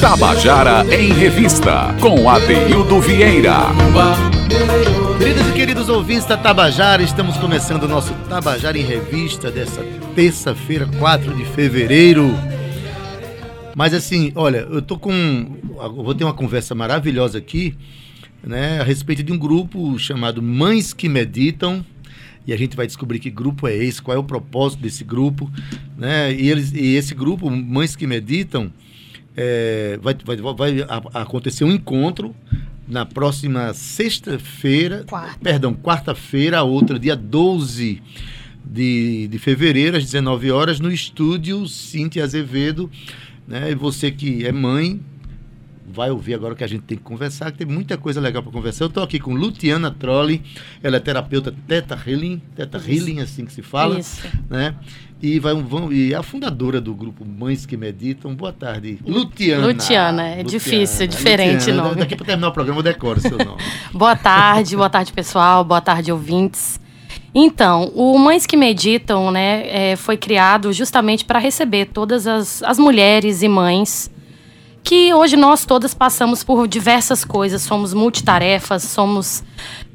Tabajara em Revista, com Adeildo Vieira. Queridos e queridos ouvintes da Tabajara, estamos começando o nosso Tabajara em Revista dessa terça-feira, 4 de fevereiro. Mas assim, olha, eu tô com. eu Vou ter uma conversa maravilhosa aqui, né, a respeito de um grupo chamado Mães que Meditam. E a gente vai descobrir que grupo é esse, qual é o propósito desse grupo, né? E, eles, e esse grupo, Mães que Meditam, é, vai, vai, vai acontecer um encontro na próxima sexta-feira, Quarta. perdão, quarta-feira, a outra, dia 12 de, de fevereiro, às 19 horas, no estúdio Cintia Azevedo. Né? E você que é mãe, vai ouvir agora que a gente tem que conversar, que tem muita coisa legal para conversar. Eu estou aqui com Luciana Trolli, ela é terapeuta Teta Healing, Teta Healing, assim que se fala Isso. né? E, vai, vão, e é a fundadora do grupo Mães que Meditam. Boa tarde, Luciana. Luciana, é difícil, é diferente o Luciana. nome. Daqui para terminar o programa eu decoro seu nome. Boa tarde, boa tarde, pessoal. Boa tarde, ouvintes. Então, o Mães que Meditam, né, é, foi criado justamente para receber todas as, as mulheres e mães que hoje nós todas passamos por diversas coisas, somos multitarefas, somos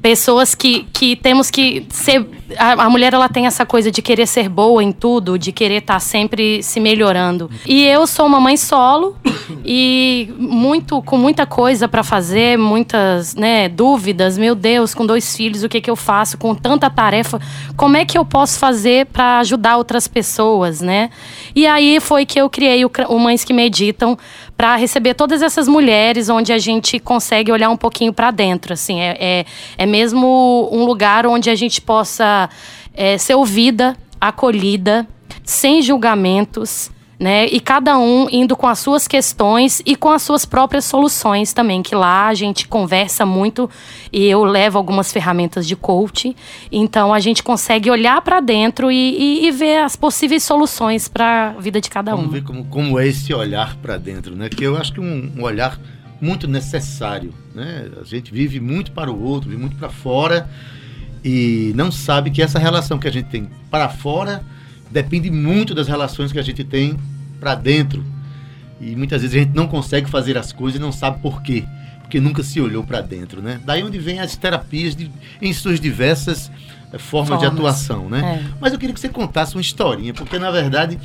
pessoas que, que temos que ser. A, a mulher ela tem essa coisa de querer ser boa em tudo, de querer estar sempre se melhorando. E eu sou uma mãe solo e muito com muita coisa para fazer, muitas né, dúvidas. Meu Deus, com dois filhos, o que, que eu faço? Com tanta tarefa, como é que eu posso fazer para ajudar outras pessoas, né? E aí foi que eu criei o, o Mães que Meditam para receber todas essas mulheres, onde a gente consegue olhar um pouquinho para dentro. Assim, é, é, é mesmo um lugar onde a gente possa é, ser ouvida, acolhida, sem julgamentos. Né? E cada um indo com as suas questões e com as suas próprias soluções também, que lá a gente conversa muito e eu levo algumas ferramentas de coaching. Então a gente consegue olhar para dentro e, e- e ver as possíveis soluções para a vida de cada Vamos um. ver como, como é esse olhar para dentro, né? Que eu acho que é um, um olhar muito necessário, né? A gente vive muito para o outro, vive muito para fora e não sabe que essa relação que a gente tem para fora depende muito das relações que a gente tem para dentro. E muitas vezes a gente não consegue fazer as coisas e não sabe por quê. Porque nunca se olhou para dentro, né? Daí onde vem as terapias de- em suas diversas eh, formas, de Formas. atuação, né? É. Mas eu queria que você contasse uma historinha, porque na verdade,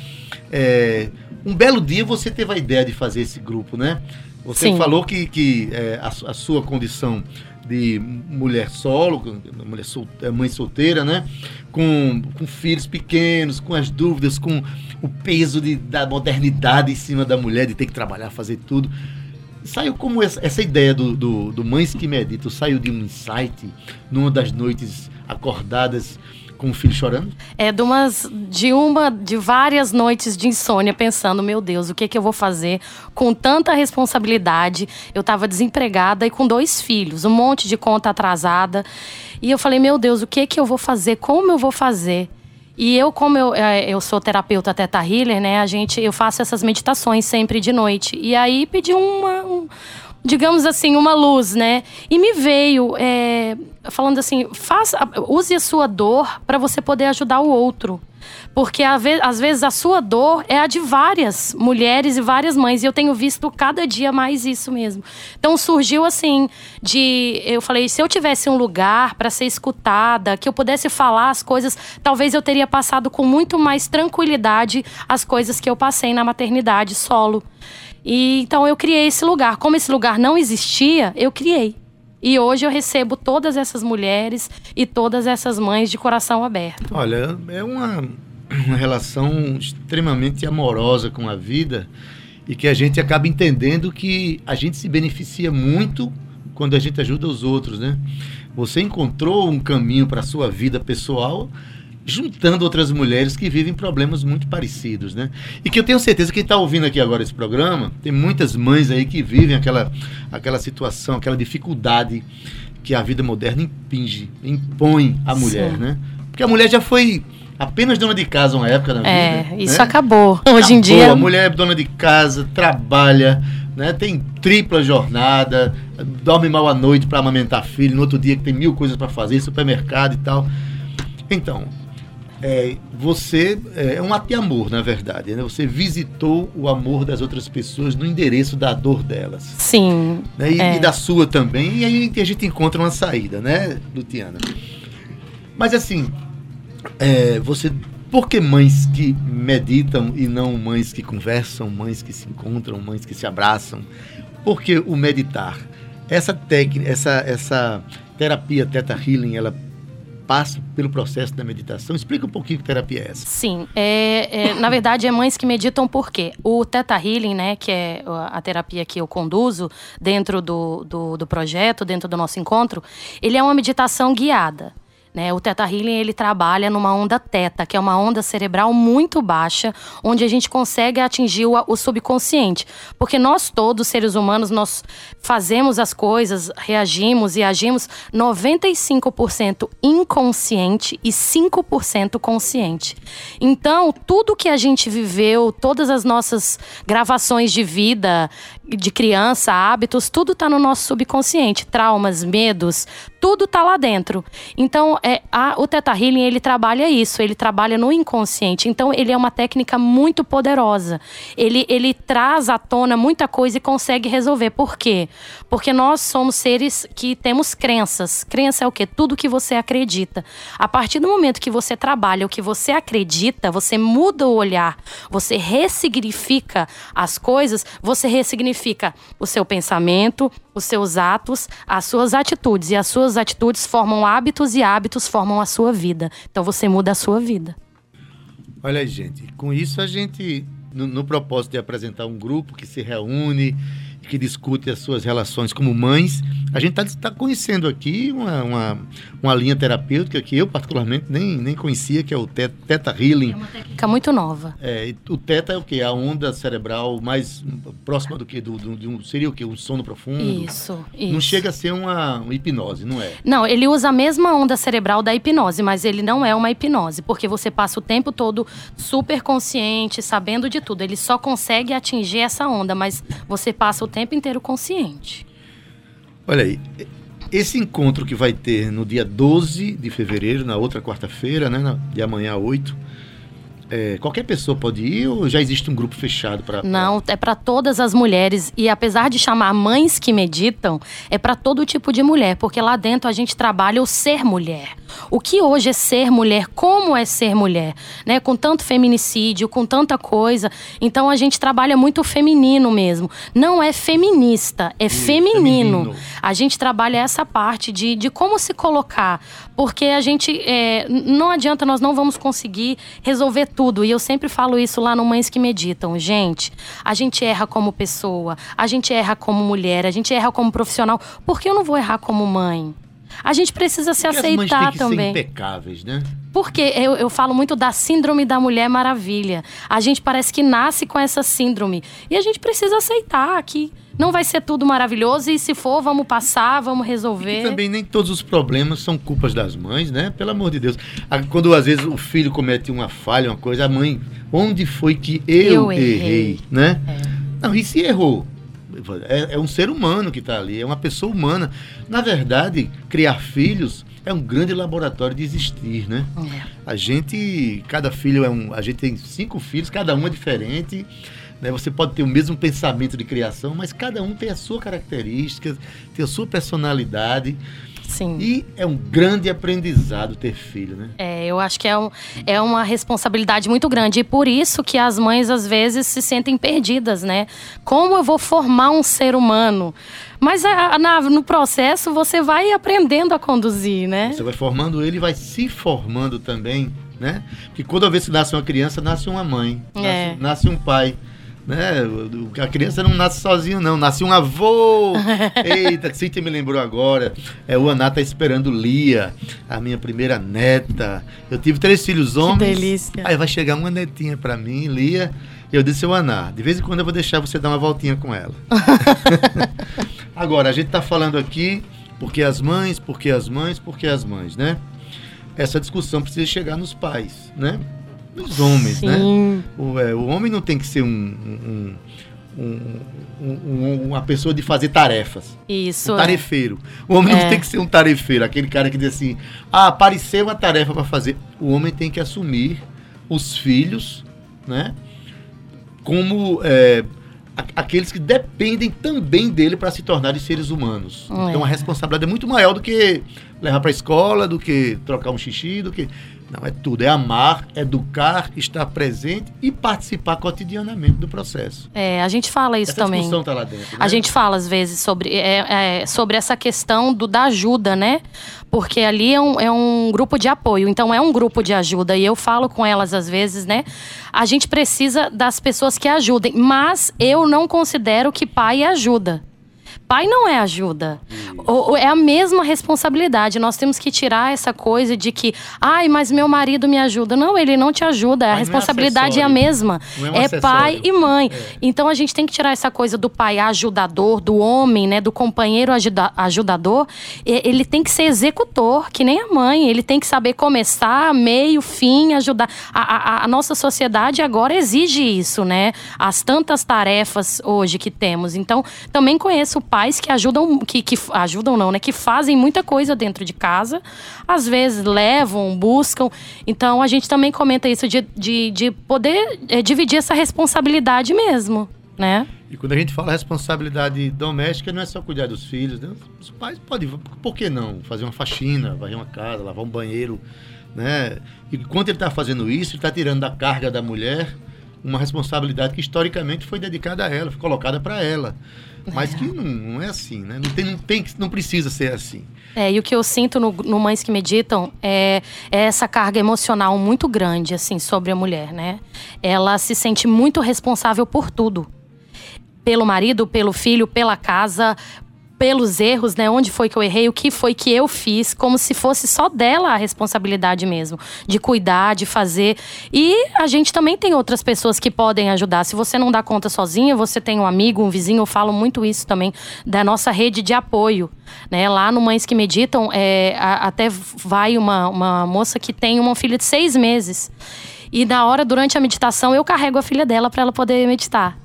é, um belo dia você teve a ideia de fazer esse grupo, né? Você Sim. falou que, que é, a, a sua condição de mulher solo, mulher sol, mãe solteira, né? Com, com filhos pequenos, com as dúvidas, com o peso de, da modernidade em cima da mulher, de ter que trabalhar, fazer tudo. Saiu como essa, essa ideia do, do, do Mães que Meditam, saiu de um insight numa das noites acordadas com o filho chorando? É de umas de uma de várias noites de insônia pensando, meu Deus, o que que eu vou fazer com tanta responsabilidade? Eu estava desempregada e com dois filhos, um monte de conta atrasada. E eu falei, meu Deus, o que que eu vou fazer? Como eu vou fazer? E eu, como eu, eh, eu sou terapeuta Teta Healer, né? A gente, eu faço essas meditações sempre de noite. E aí pedi uma, um- digamos assim, uma luz, né? E me veio eh, falando assim, faça, use a sua dor para você poder ajudar o outro. Porque às vezes a sua dor é a de várias mulheres e várias mães. E eu tenho visto cada dia mais isso mesmo. Então surgiu assim, de. Eu falei, se eu tivesse um lugar para ser escutada, que eu pudesse falar as coisas, talvez eu teria passado com muito mais tranquilidade as coisas que eu passei na maternidade solo. E então eu criei esse lugar. Como esse lugar não existia, eu criei. E hoje eu recebo todas essas mulheres e todas essas mães de coração aberto. Olha, é uma, uma relação extremamente amorosa com a vida e que a gente acaba entendendo que a gente se beneficia muito quando a gente ajuda os outros, né? Você encontrou um caminho para a sua vida pessoal juntando outras mulheres que vivem problemas muito parecidos, né? E que eu tenho certeza que quem está ouvindo aqui agora esse programa, tem muitas mães aí que vivem aquela, aquela situação, aquela dificuldade que a vida moderna impinge, impõe à mulher, Sim. né? Porque a mulher já foi apenas dona de casa uma época na É, vida. isso né? acabou. Hoje em Acabou, dia. A mulher é dona de casa, trabalha, né? tem tripla jornada, dorme mal à noite para amamentar filho, no outro dia que tem mil coisas para fazer, supermercado e tal. Então, é, você é, é um ato de amor, na verdade. Né? Você visitou o amor das outras pessoas no endereço da dor delas. Sim. Né? E, é. e, da sua também. E aí a gente encontra uma saída, né, Luciana? Mas assim, é, você. Por que mães que meditam e não mães que conversam, mães que se encontram, mães que se abraçam? Por que o meditar? Essa técnica, essa, essa terapia Theta Healing, ela passa pelo processo da meditação. Explica um pouquinho que terapia é essa. Sim, é, é, na verdade é mães que meditam por quê? O Theta Healing, né, que é a terapia que eu conduzo dentro do, do, do projeto, dentro do nosso encontro, ele é uma meditação guiada. Né? O Theta Healing ele trabalha numa onda teta, que é uma onda cerebral muito baixa, onde a gente consegue atingir o, o, subconsciente. Porque nós todos, seres humanos, nós fazemos as coisas, reagimos e agimos 95% inconsciente e 5% consciente. Então, tudo que a gente viveu, todas as nossas gravações de vida, de criança, hábitos, tudo está no nosso subconsciente. Traumas, medos, tudo está lá dentro. Então, é, a, o Theta Healing, ele trabalha isso, ele trabalha no inconsciente. Então, ele é uma técnica muito poderosa. Ele, ele traz à tona muita coisa e consegue resolver. Por quê? Porque nós somos seres que temos crenças. Crença é o quê? Tudo que você acredita. A partir do momento que você trabalha o que você acredita, você muda o olhar, você ressignifica as coisas, você ressignifica o seu pensamento, os seus atos, as suas atitudes. E as suas atitudes formam hábitos e hábitos formam a sua vida. Então você muda a sua vida. Olha aí, gente, com isso a gente, no, no propósito de apresentar um grupo que se reúne que discute as suas relações como mães. A gente está tá conhecendo aqui uma, uma, uma, linha terapêutica que eu, particularmente, nem, nem conhecia, que é o Teta Healing. É uma técnica muito nova. É, o Teta é o que? A onda cerebral mais próxima do que? Do, do, de um, seria o que? Um sono profundo? Isso, isso. Não chega a ser uma, uma hipnose, não é? Não, ele usa a mesma onda cerebral da hipnose, mas ele não é uma hipnose, porque você passa o tempo todo super consciente, sabendo de tudo. Ele só consegue atingir essa onda, mas você passa o tempo inteiro consciente. Olha aí, esse encontro que vai ter no dia 12 de fevereiro, na outra quarta-feira, né, de amanhã a 8, é, qualquer pessoa pode ir ou já existe um grupo fechado para. Não, é para todas as mulheres. E apesar de chamar mães que meditam, é para todo tipo de mulher, porque lá dentro a gente trabalha o ser mulher. O que hoje é ser mulher, como é ser mulher, né? Com tanto feminicídio, com tanta coisa. Então a gente trabalha muito o feminino mesmo. Não é feminista, é feminino. feminino. A gente trabalha essa parte de, de como se colocar. Porque a gente. É, não adianta, nós não vamos conseguir resolver tudo tudo. E eu sempre falo isso lá no Mães que Meditam. Gente, a gente erra como pessoa, a gente erra como mulher, a gente erra como profissional. Por que eu não vou errar como mãe? A gente precisa se aceitar as mães têm que também. Ser impecáveis, né? Porque eu, eu falo muito da síndrome da Mulher Maravilha. A gente parece que nasce com essa síndrome. E a gente precisa aceitar que não vai ser tudo maravilhoso e se for, vamos passar, vamos resolver. E também nem todos os problemas são culpas das mães, né? Pelo amor de Deus. Quando às vezes o filho comete uma falha, uma coisa, a mãe, onde foi que eu, eu errei. errei, né? É. Não, e se errou? É, é um ser humano que está ali, é uma pessoa humana. Na verdade, criar filhos é um grande laboratório de existir, né? É. A gente, cada filho é um, a gente tem cinco filhos, cada um é diferente. Né? Você pode ter o mesmo pensamento de criação, mas cada um tem a sua característica, tem a sua personalidade. Sim. E é um grande aprendizado ter filho, né? É, eu acho que é, um, é uma responsabilidade muito grande. E por isso que as mães, às vezes, se sentem perdidas, né? Como eu vou formar um ser humano? Mas a, a, no processo você vai aprendendo a conduzir, né? Você vai formando ele e vai se formando também, né? Porque toda vez que nasce uma criança, nasce uma mãe, é. nasce, nasce um pai. Né? A criança não nasce sozinho, não. Nasce um avô. Eita, Cíntia me lembrou agora. É, o Aná tá esperando Lia, a minha primeira neta. Eu tive três filhos homens. Que delícia. Aí vai chegar uma netinha para mim, Lia. E eu disse, o Aná, de vez em quando eu vou deixar você dar uma voltinha com ela. agora, a gente tá falando aqui porque as mães, porque as mães, porque as mães, né? Essa discussão precisa chegar nos pais, né? Dos homens, né? Sim. né? O, é, o homem não tem que ser um, um, um, um, uma pessoa de fazer tarefas. Isso. Um é. tarefeiro. O homem É. não tem que ser um tarefeiro, aquele cara que diz assim: ah, apareceu uma tarefa para fazer. O homem tem que assumir os filhos, né? Como é, aqueles que dependem também dele para se tornarem seres humanos. É. Então a responsabilidade é muito maior do que levar para a escola, do que trocar um xixi, do que. Não, é tudo. É amar, educar, estar presente e participar cotidianamente do processo. É, a gente fala isso Essa também. discussão tá lá dentro. A né? gente fala às vezes sobre, é, é, sobre essa questão do, da ajuda, né? Porque ali é um, é um grupo de apoio, então é um grupo de ajuda. E eu falo com elas às vezes, né? A gente precisa das pessoas que ajudem, mas eu não considero que pai ajuda. Pai não é ajuda. O- o- é a mesma responsabilidade. Nós temos que tirar essa coisa de que, ai, mas meu marido me ajuda. Não, ele não te ajuda. A é responsabilidade é, a acessório. mesma. É um é pai e mãe. É. Então a gente tem que tirar essa coisa do pai ajudador, do homem, né, do companheiro ajuda- ajudador. Ele tem que ser executor, que nem a mãe. Ele tem que saber começar, meio, fim, ajudar. A, a- a nossa sociedade agora exige isso, né? As tantas tarefas hoje que temos. Então também conheço pais que ajudam, que, que ajudam não, né, que fazem muita coisa dentro de casa. Às vezes levam, buscam. Então a gente também comenta isso de, de, de poder eh, dividir essa responsabilidade mesmo, né? E quando a gente fala responsabilidade doméstica, não é só cuidar dos filhos, né? Os pais podem, por que não? Fazer uma faxina, varrer uma casa, lavar um banheiro, né? E enquanto ele está fazendo isso, ele está tirando da carga da mulher uma responsabilidade que historicamente foi dedicada a ela, foi colocada para ela. Mas que não, não é assim, né? Não, tem, não, tem, não precisa ser assim. É, e o que eu sinto no, no Mães que Meditam é, é essa carga emocional muito grande, assim, sobre a mulher, né? Ela se sente muito responsável por tudo. Pelo marido, pelo filho, pela casa, pelos erros, né? Onde foi que eu errei, o que foi que eu fiz, como se fosse só dela a responsabilidade mesmo, de cuidar, de fazer. E a gente também tem outras pessoas que podem ajudar. Se você não dá conta sozinha, você tem um amigo, um vizinho, eu falo muito isso também, da nossa rede de apoio. Né? Lá no Mães que Meditam, é, a- até vai uma, uma moça que tem uma filha de seis meses. E na hora, durante a meditação, eu carrego a filha dela para ela poder meditar.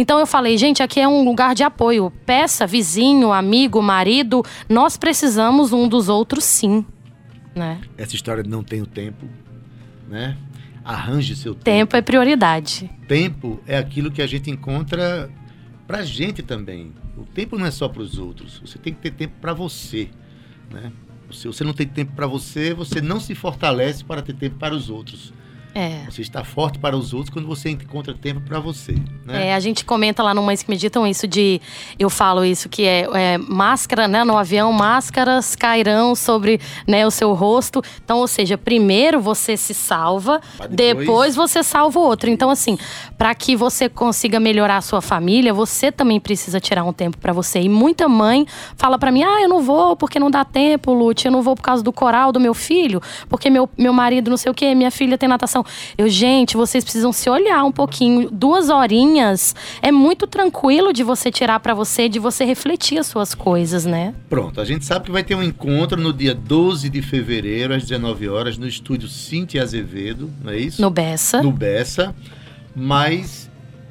Então eu falei, gente, aqui é um lugar de apoio. Peça, vizinho, amigo, marido, nós precisamos um dos outros sim. Né? Essa história de não tenho tempo, né? Arranje seu tempo. Tempo é prioridade. tempo é aquilo que a gente encontra pra gente também. O tempo não é só para os outros. Você tem que ter tempo para você, né? Se você não tem tempo para você, você não se fortalece para ter tempo para os outros. É. Você está forte para os outros quando você encontra tempo para você, né? É, a gente comenta lá no Mães que Meditam isso de. Eu falo isso, que é, é, máscara, né? No avião, máscaras cairão sobre né, o seu rosto. Então, ou seja, primeiro você se salva, depois- depois... você salva o outro. Então, assim, para que você consiga melhorar a sua família, você também precisa tirar um tempo para você. E muita mãe fala para mim: ah, eu não vou porque não dá tempo, Lute, eu não vou por causa do coral do meu filho, porque meu, meu marido não sei o quê, minha filha tem natação. Eu, gente, vocês precisam se olhar um pouquinho. Duas horinhas é muito tranquilo de você tirar para você, de você refletir as suas coisas, né? Pronto, a gente sabe que vai ter um encontro no dia 12 de fevereiro, às 19 horas, no estúdio Cintia Azevedo, não é isso? No Bessa. no Bessa, mas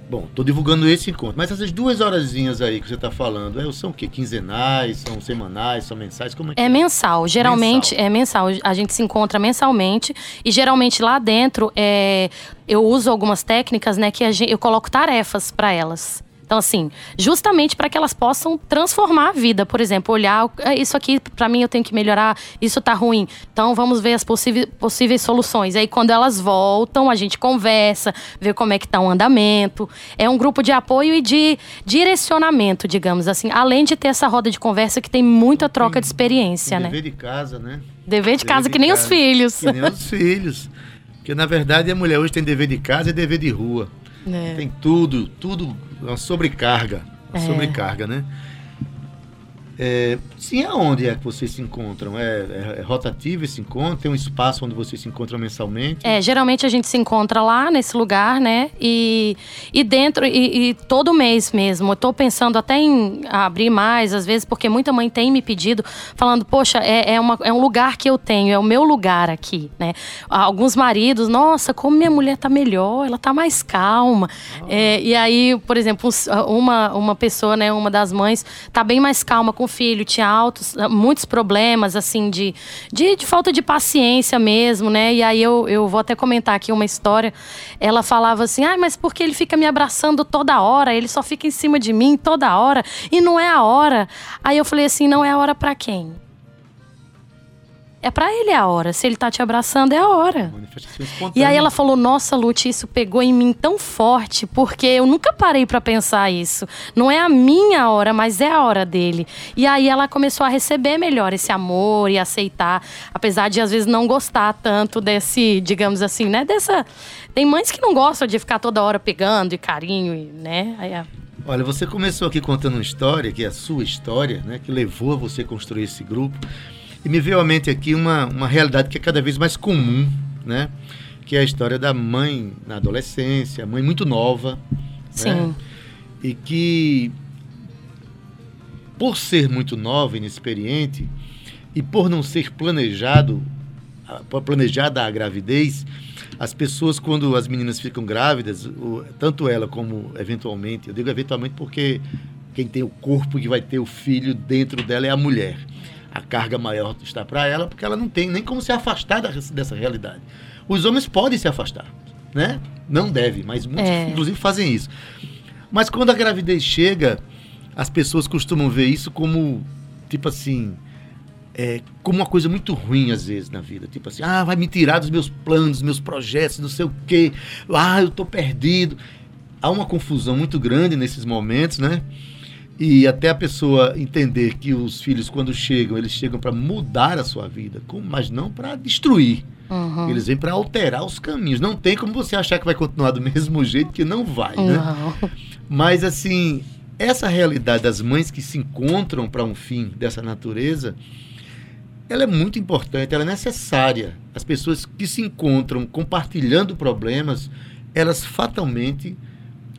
bom, tô divulgando esse encontro. Mas essas duas horazinhas aí que você tá falando, é, são o quê? Quinzenais, são semanais, são mensais? Como é que É mensal, geralmente Mensal. é mensal. A gente se encontra mensalmente e geralmente lá dentro é, eu uso algumas técnicas, né, que gente, eu coloco tarefas para elas. Então assim, justamente para que elas possam transformar a vida, por exemplo, olhar "Ah, isso aqui para mim eu tenho que melhorar, isso tá ruim. Então vamos ver as possíveis, possíveis soluções. Aí quando elas voltam, a gente conversa, vê como é que tá o andamento. É um grupo de apoio e de direcionamento, digamos assim, além de ter essa roda de conversa que tem muita troca de experiência, Tem né? dever de casa, né? Dever de Dever casa de que nem os casa. filhos. Que nem os filhos. Porque na verdade a mulher hoje tem dever de casa e dever de rua. É. Tem tudo, tudo, uma sobrecarga. Uma É. sobrecarga, né? É, sim, aonde é que vocês se encontram? É, é, é, rotativo esse encontro? Tem um espaço onde vocês se encontram mensalmente? É, geralmente a gente se encontra lá nesse lugar, né? E, e dentro, e, e todo mês mesmo. Eu tô pensando até em abrir mais, às vezes, porque muita mãe tem me pedido, falando, poxa, é, é, uma, é um lugar que eu tenho, é o meu lugar aqui, né? Alguns maridos, nossa, como minha mulher tá melhor, ela tá mais calma. Ah. É, e aí, por exemplo, uma, uma pessoa, né, uma das mães, tá bem mais calma com filho, tinha altos, ah, muitos problemas, assim, de, de, de, falta de paciência mesmo, né? E aí eu, eu vou até comentar aqui uma história. Ela falava assim, ah, mas porque ele fica me abraçando toda hora, ele só fica em cima de mim toda hora, e não é a hora. Aí eu falei assim, não é a hora para quem? É para ele a hora. Se ele tá te abraçando, é a hora. E aí ela falou: Nossa, Lute, isso pegou em mim tão forte, porque eu nunca parei para pensar isso. Não é a minha hora, mas é a hora dele. E aí ela começou a receber melhor esse amor e aceitar, apesar de às vezes não gostar tanto desse, digamos assim, né? Dessa. Tem mães que não gostam de ficar toda hora pegando e carinho, né? Aí é... Olha, você começou aqui contando uma história, que é a sua história, né? Que levou a você construir esse grupo. E me veio à mente aqui uma, uma realidade que é cada vez mais comum, né? Que é a história da mãe na adolescência, mãe muito nova. Né? Sim. Né? E que, por ser muito nova, inexperiente, e por não ser planejado, planejada a gravidez, as pessoas, quando as meninas ficam grávidas, tanto ela como eventualmente, eu digo eventualmente porque quem tem o corpo que vai ter o filho dentro dela é a mulher a carga maior está para ela, porque ela não tem nem como se afastar dessa realidade. Os homens podem se afastar, né? Não deve, mas muitos, é. inclusive, fazem isso. Mas quando a gravidez chega, as pessoas costumam ver isso como, tipo assim, é, como uma coisa muito ruim às vezes na vida. Tipo assim, ah, vai me tirar dos meus planos, dos meus projetos, não sei o quê. Ah, eu tô perdido. Há uma confusão muito grande nesses momentos, né? E até a pessoa entender que os filhos, quando chegam, eles chegam para mudar a sua vida, mas não para destruir. Uhum. Eles vêm para alterar os caminhos. Não tem como você achar que vai continuar do mesmo jeito, que não vai, né? Não. Mas, assim, essa realidade das mães que se encontram para um fim dessa natureza, ela é muito importante, ela é necessária. As pessoas que se encontram compartilhando problemas, elas fatalmente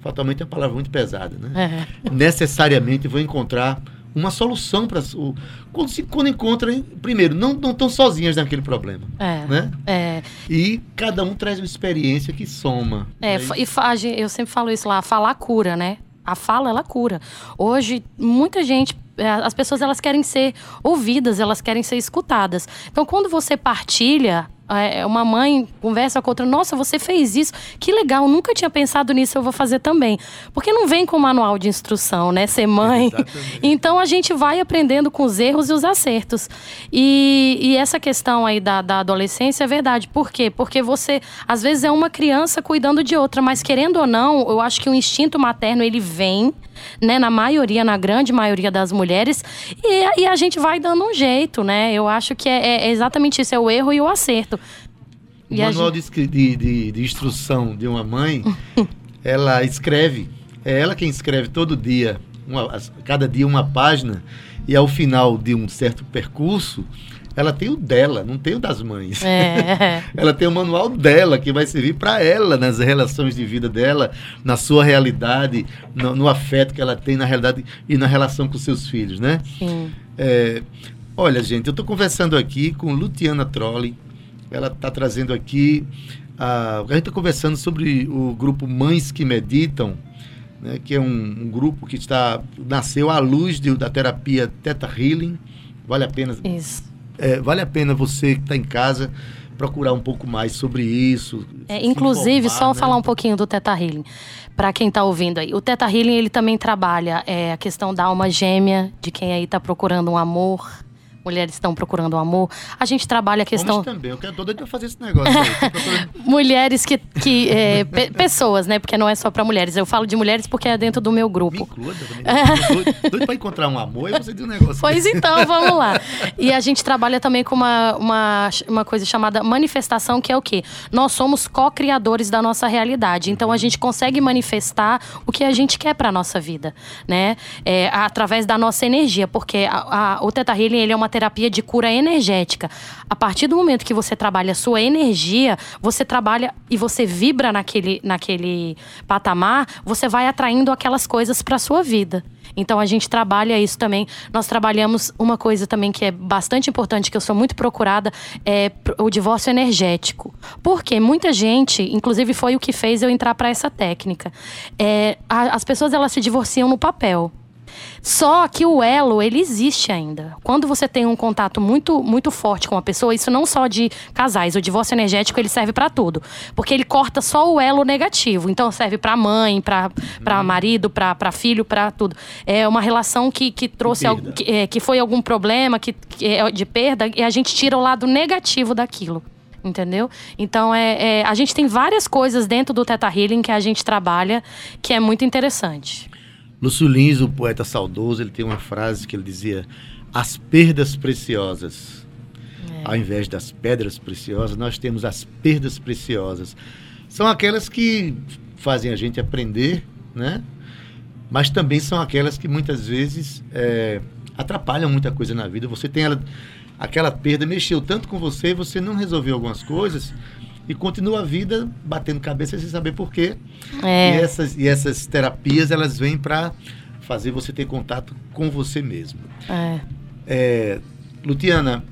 fatalmente é uma palavra muito pesada, né? É. Necessariamente vão encontrar uma solução para o quando se quando encontram primeiro não não estão sozinhas naquele problema é, né é. e cada um traz uma experiência que soma é, né? e faz eu sempre falo isso lá falar cura né a fala ela cura hoje muita gente é, as pessoas elas querem ser ouvidas elas querem ser escutadas então quando você partilha uma mãe conversa com outra, nossa, você fez isso, que legal, nunca tinha pensado nisso, eu vou fazer também. Porque não vem com manual de instrução, né? Ser mãe. Exatamente. Então a gente vai aprendendo com os erros e os acertos. E, e essa questão aí da, da adolescência é verdade. Por quê? Porque você, às vezes, é uma criança cuidando de outra, mas querendo ou não, eu acho que o instinto materno ele vem né, na maioria, na grande maioria das mulheres, e, e a gente vai dando um jeito, né? Eu acho que é, é exatamente isso, é o erro e o acerto. O e manual gente... de, de, de instrução de uma mãe, ela escreve, é ela quem escreve todo dia, uma, cada dia uma página, e ao final de um certo percurso, ela tem o dela, não tem o das mães. É. ela tem o manual dela, que vai servir para ela nas relações de vida dela, na sua realidade, no, no, afeto que ela tem na realidade e na relação com seus filhos, né? Sim. É, olha, gente, eu estou conversando aqui com Luciana Trolli. Ela está trazendo aqui. A, a gente está conversando sobre o grupo Mães que Meditam, né, que é um, um, grupo que está nasceu à luz de, da terapia Teta Healing. Vale a pena Isso é, vale a pena você que está em casa procurar um pouco mais sobre isso. É, inclusive, informar, só né? falar um pouquinho do Teta Healing. Para quem está ouvindo aí. O Teta Healing, ele também trabalha é, a questão da alma gêmea, de quem aí está procurando um amor mulheres estão procurando o amor. A gente trabalha a questão. Homens também, eu quero todo pra fazer esse negócio. Procurando... mulheres que. que é, pe pessoas, né? Porque não é só para mulheres. Eu falo de mulheres porque é dentro do meu grupo. Me inclua, é. doido, doido pra encontrar um amor e você diz um negócio. Pois então, vamos lá. E a gente trabalha também com uma, uma, uma coisa chamada manifestação, que é o quê? Nós somos co-criadores da nossa realidade. Então a gente consegue manifestar o que a gente quer para nossa vida, né? É, através da nossa energia, porque a, a, o Teta Healing ele é uma terapia de cura energética. A partir do momento que você trabalha a sua energia, você trabalha e você vibra naquele, naquele patamar, você vai atraindo aquelas coisas para sua vida. Então a gente trabalha isso também. Nós trabalhamos uma coisa também que é bastante importante, que eu sou muito procurada, é o divórcio energético. Porque muita gente, inclusive foi o que fez eu entrar para essa técnica. É, a, as pessoas elas se divorciam no papel. Só que o elo, ele existe ainda. Quando você tem um contato muito muito forte com uma pessoa, isso não só de casais, o divórcio energético ele serve para tudo, porque ele corta só o elo negativo. Então serve para mãe, para para marido, para filho, para tudo. É uma relação que, que trouxe que, é, que foi algum problema, que, que é de perda, e a gente tira o lado negativo daquilo entendeu? Então é, é, a gente tem várias coisas dentro do Teta Healing que a gente trabalha que é muito interessante. Lúcio Lins, o poeta saudoso, ele tem uma frase que ele dizia: as perdas preciosas. É. Ao invés das pedras preciosas, nós temos as perdas preciosas. São aquelas que fazem a gente aprender, né? Mas também são aquelas que muitas vezes é, atrapalham muita coisa na vida. Você tem ela, aquela perda, mexeu tanto com você, você não resolveu algumas coisas e continua a vida batendo cabeça sem saber por quê. É. E, essas, e essas terapias, elas vêm para fazer você ter contato com você mesmo. É. é Lutiana,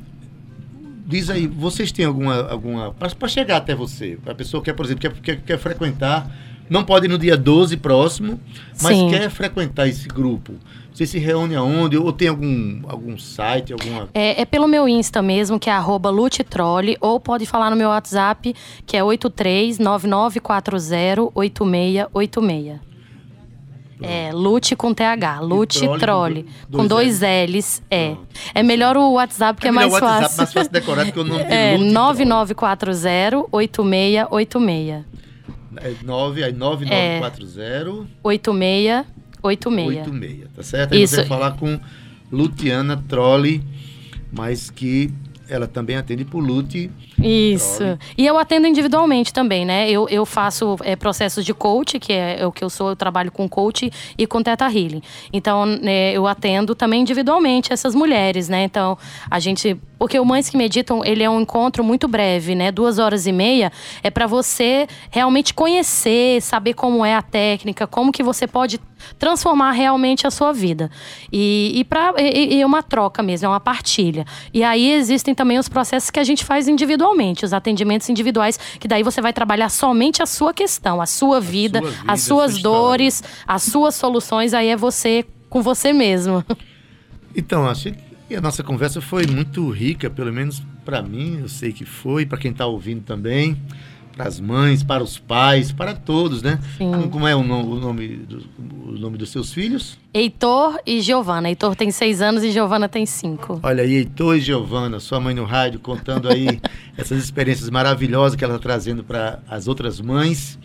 diz aí, vocês têm alguma. alguma para chegar até você, a pessoa que, por exemplo, quer, quer, quer frequentar, não pode ir no dia 12 próximo, mas Sim. quer frequentar esse grupo. Você se reúne aonde? Ou tem algum, algum site, alguma... É, é pelo meu Insta mesmo, que é arroba lutetrole, ou pode falar no meu WhatsApp, que é 8399408686. É, Lute com TH, Lute trole com dois, dois L's. É. É melhor o WhatsApp que é, é mais WhatsApp, fácil. mais fácil decorar porque o nome é Lute 99408686. É 9, aí 9940 86 86. 86, tá certo? Aí Isso. você vai falar com Lutiana Trolli, mas que ela também atende por Lute. Isso. Trolli. E eu atendo individualmente também, né? Eu, eu faço é, processos de coach, que é, é, o que eu sou, eu trabalho com coach e com Teta Healing. Então, né, eu atendo também individualmente essas mulheres, né? Então, a gente porque o Mães que Meditam, ele é um encontro muito breve, né? Duas horas e meia. É para você realmente conhecer, saber como é a técnica, como que você pode transformar realmente a sua vida. E, e, pra, e, e uma troca mesmo, é uma partilha. E aí existem também os processos que a gente faz individualmente, os atendimentos individuais, que daí você vai trabalhar somente a sua questão, a sua vida, a sua vida as suas dores, as suas soluções, aí é você com você mesmo. Então, acho e a nossa conversa foi muito rica, pelo menos para mim, eu sei que foi, para quem está ouvindo também, para as mães, para os pais, para todos, né? Sim. Como é o nome, o nome, do, o nome dos seus filhos? Heitor e Giovana. Heitor tem seis anos e Giovana tem cinco. Olha aí, Heitor e Giovana, sua mãe no rádio, contando aí essas experiências maravilhosas que ela está trazendo para as outras mães.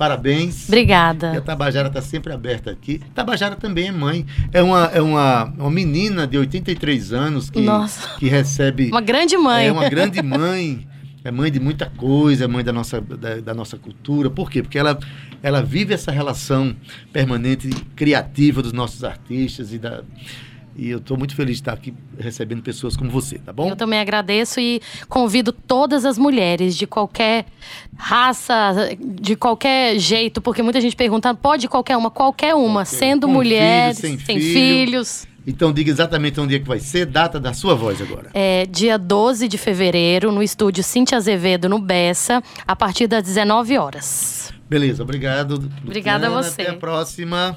Parabéns. Obrigada. E a Tabajara está sempre aberta aqui. Tabajara também é mãe. É uma, é uma, uma menina de 83 anos que, Nossa. que recebe. Uma grande mãe. É uma grande mãe. é mãe de muita coisa, é mãe da nossa, da, da, nossa cultura. Por quê? Porque ela, ela vive essa relação permanente, criativa dos nossos artistas e da, e eu estou muito feliz de estar aqui recebendo pessoas como você, tá bom? Eu também agradeço e convido todas as mulheres de qualquer raça, de qualquer jeito, porque muita gente pergunta, pode qualquer uma? Qualquer uma, qualquer. sendo Com mulher, sem, sem filho. filhos. Então diga exatamente onde é que vai ser, data da sua voz agora. É dia 12 de fevereiro, no estúdio Cintia Azevedo, no Bessa, a partir das 19 horas. Beleza, obrigado. Obrigada a você. Até a próxima.